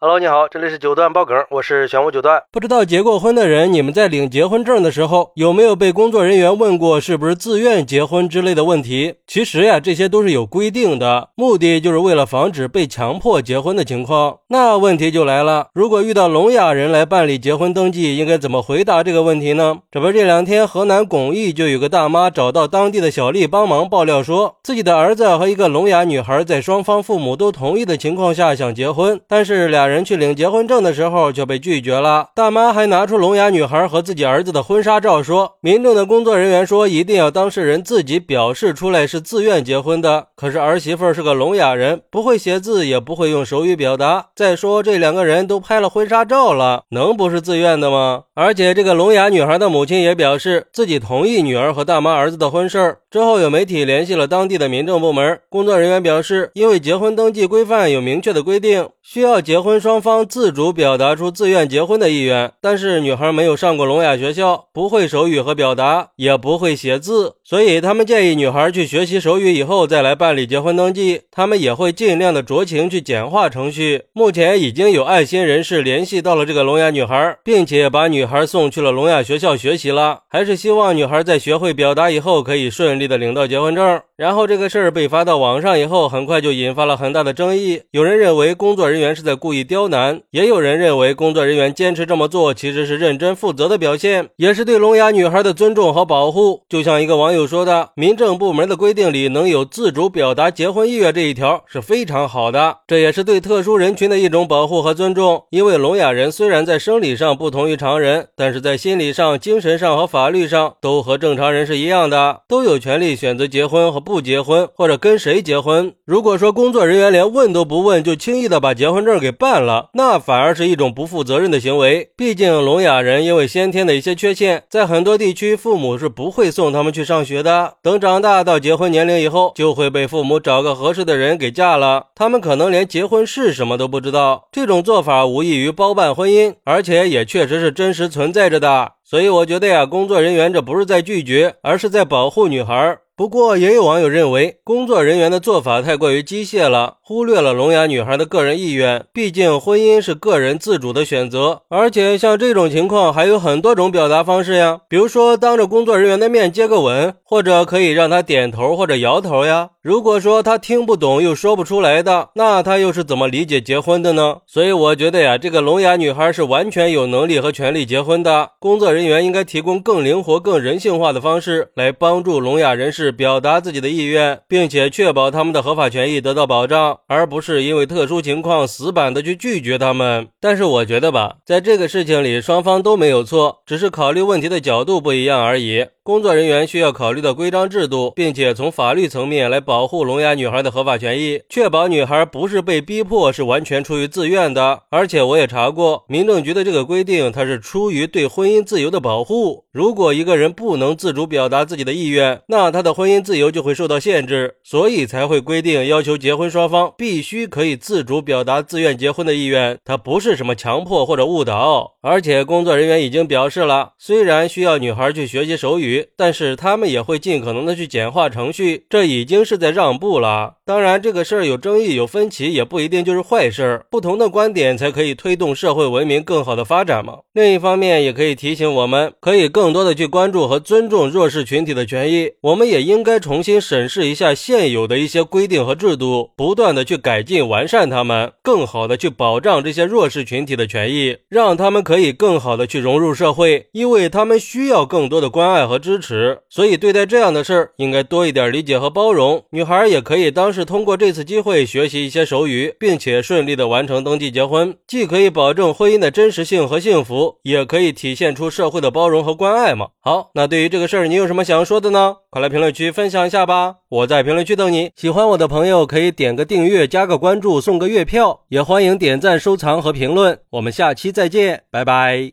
Hello，你好，这里是九段爆梗，我是玄武九段。不知道结过婚的人，你们在领结婚证的时候，有没有被工作人员问过是不是自愿结婚之类的问题？其实呀，这些都是有规定的，目的就是为了防止被强迫结婚的情况。那问题就来了，如果遇到聋哑人来办理结婚登记，应该怎么回答这个问题呢？这不，这两天河南巩义就有个大妈找到当地的小丽帮忙爆料，说自己的儿子和一个聋哑女孩在双方父母都同意的情况下想结婚，但是俩。人去领结婚证的时候就被拒绝了。大妈还拿出聋哑女孩和自己儿子的婚纱照，说民政的工作人员说一定要当事人自己表示出来是自愿结婚的。可是儿媳妇是个聋哑人，不会写字，也不会用手语表达。再说这两个人都拍了婚纱照了，能不是自愿的吗？而且这个聋哑女孩的母亲也表示自己同意女儿和大妈儿子的婚事。之后有媒体联系了当地的民政部门，工作人员表示，因为结婚登记规范有明确的规定，需要结婚。双方自主表达出自愿结婚的意愿，但是女孩没有上过聋哑学校，不会手语和表达，也不会写字，所以他们建议女孩去学习手语以后再来办理结婚登记。他们也会尽量的酌情去简化程序。目前已经有爱心人士联系到了这个聋哑女孩，并且把女孩送去了聋哑学校学习了。还是希望女孩在学会表达以后，可以顺利的领到结婚证。然后这个事儿被发到网上以后，很快就引发了很大的争议。有人认为工作人员是在故意刁难，也有人认为工作人员坚持这么做其实是认真负责的表现，也是对聋哑女孩的尊重和保护。就像一个网友说的：“民政部门的规定里能有自主表达结婚意愿这一条是非常好的，这也是对特殊人群的一种保护和尊重。因为聋哑人虽然在生理上不同于常人，但是在心理上、精神上和法律上都和正常人是一样的，都有权利选择结婚和。”不结婚或者跟谁结婚？如果说工作人员连问都不问就轻易的把结结婚证给办了，那反而是一种不负责任的行为。毕竟聋哑人因为先天的一些缺陷，在很多地区父母是不会送他们去上学的。等长大到结婚年龄以后，就会被父母找个合适的人给嫁了。他们可能连结婚是什么都不知道。这种做法无异于包办婚姻，而且也确实是真实存在着的。所以我觉得呀，工作人员这不是在拒绝，而是在保护女孩。不过，也有网友认为，工作人员的做法太过于机械了，忽略了聋哑女孩的个人意愿。毕竟，婚姻是个人自主的选择，而且像这种情况还有很多种表达方式呀，比如说当着工作人员的面接个吻，或者可以让他点头或者摇头呀。如果说他听不懂又说不出来的，那他又是怎么理解结婚的呢？所以我觉得呀，这个聋哑女孩是完全有能力和权利结婚的。工作人员应该提供更灵活、更人性化的方式来帮助聋哑人士。表达自己的意愿，并且确保他们的合法权益得到保障，而不是因为特殊情况死板的去拒绝他们。但是我觉得吧，在这个事情里，双方都没有错，只是考虑问题的角度不一样而已。工作人员需要考虑到规章制度，并且从法律层面来保护聋哑女孩的合法权益，确保女孩不是被逼迫，是完全出于自愿的。而且我也查过，民政局的这个规定，它是出于对婚姻自由的保护。如果一个人不能自主表达自己的意愿，那他的婚姻自由就会受到限制，所以才会规定要求结婚双方必须可以自主表达自愿结婚的意愿。它不是什么强迫或者误导。而且工作人员已经表示了，虽然需要女孩去学习手语。但是他们也会尽可能的去简化程序，这已经是在让步了。当然，这个事儿有争议、有分歧，也不一定就是坏事儿。不同的观点才可以推动社会文明更好的发展嘛。另一方面，也可以提醒我们，可以更多的去关注和尊重弱势群体的权益。我们也应该重新审视一下现有的一些规定和制度，不断的去改进完善它们，更好的去保障这些弱势群体的权益，让他们可以更好的去融入社会，因为他们需要更多的关爱和支持。所以，对待这样的事儿，应该多一点理解和包容。女孩也可以当。是通过这次机会学习一些手语，并且顺利的完成登记结婚，既可以保证婚姻的真实性和幸福，也可以体现出社会的包容和关爱嘛。好，那对于这个事儿，你有什么想说的呢？快来评论区分享一下吧！我在评论区等你。喜欢我的朋友可以点个订阅，加个关注，送个月票，也欢迎点赞、收藏和评论。我们下期再见，拜拜。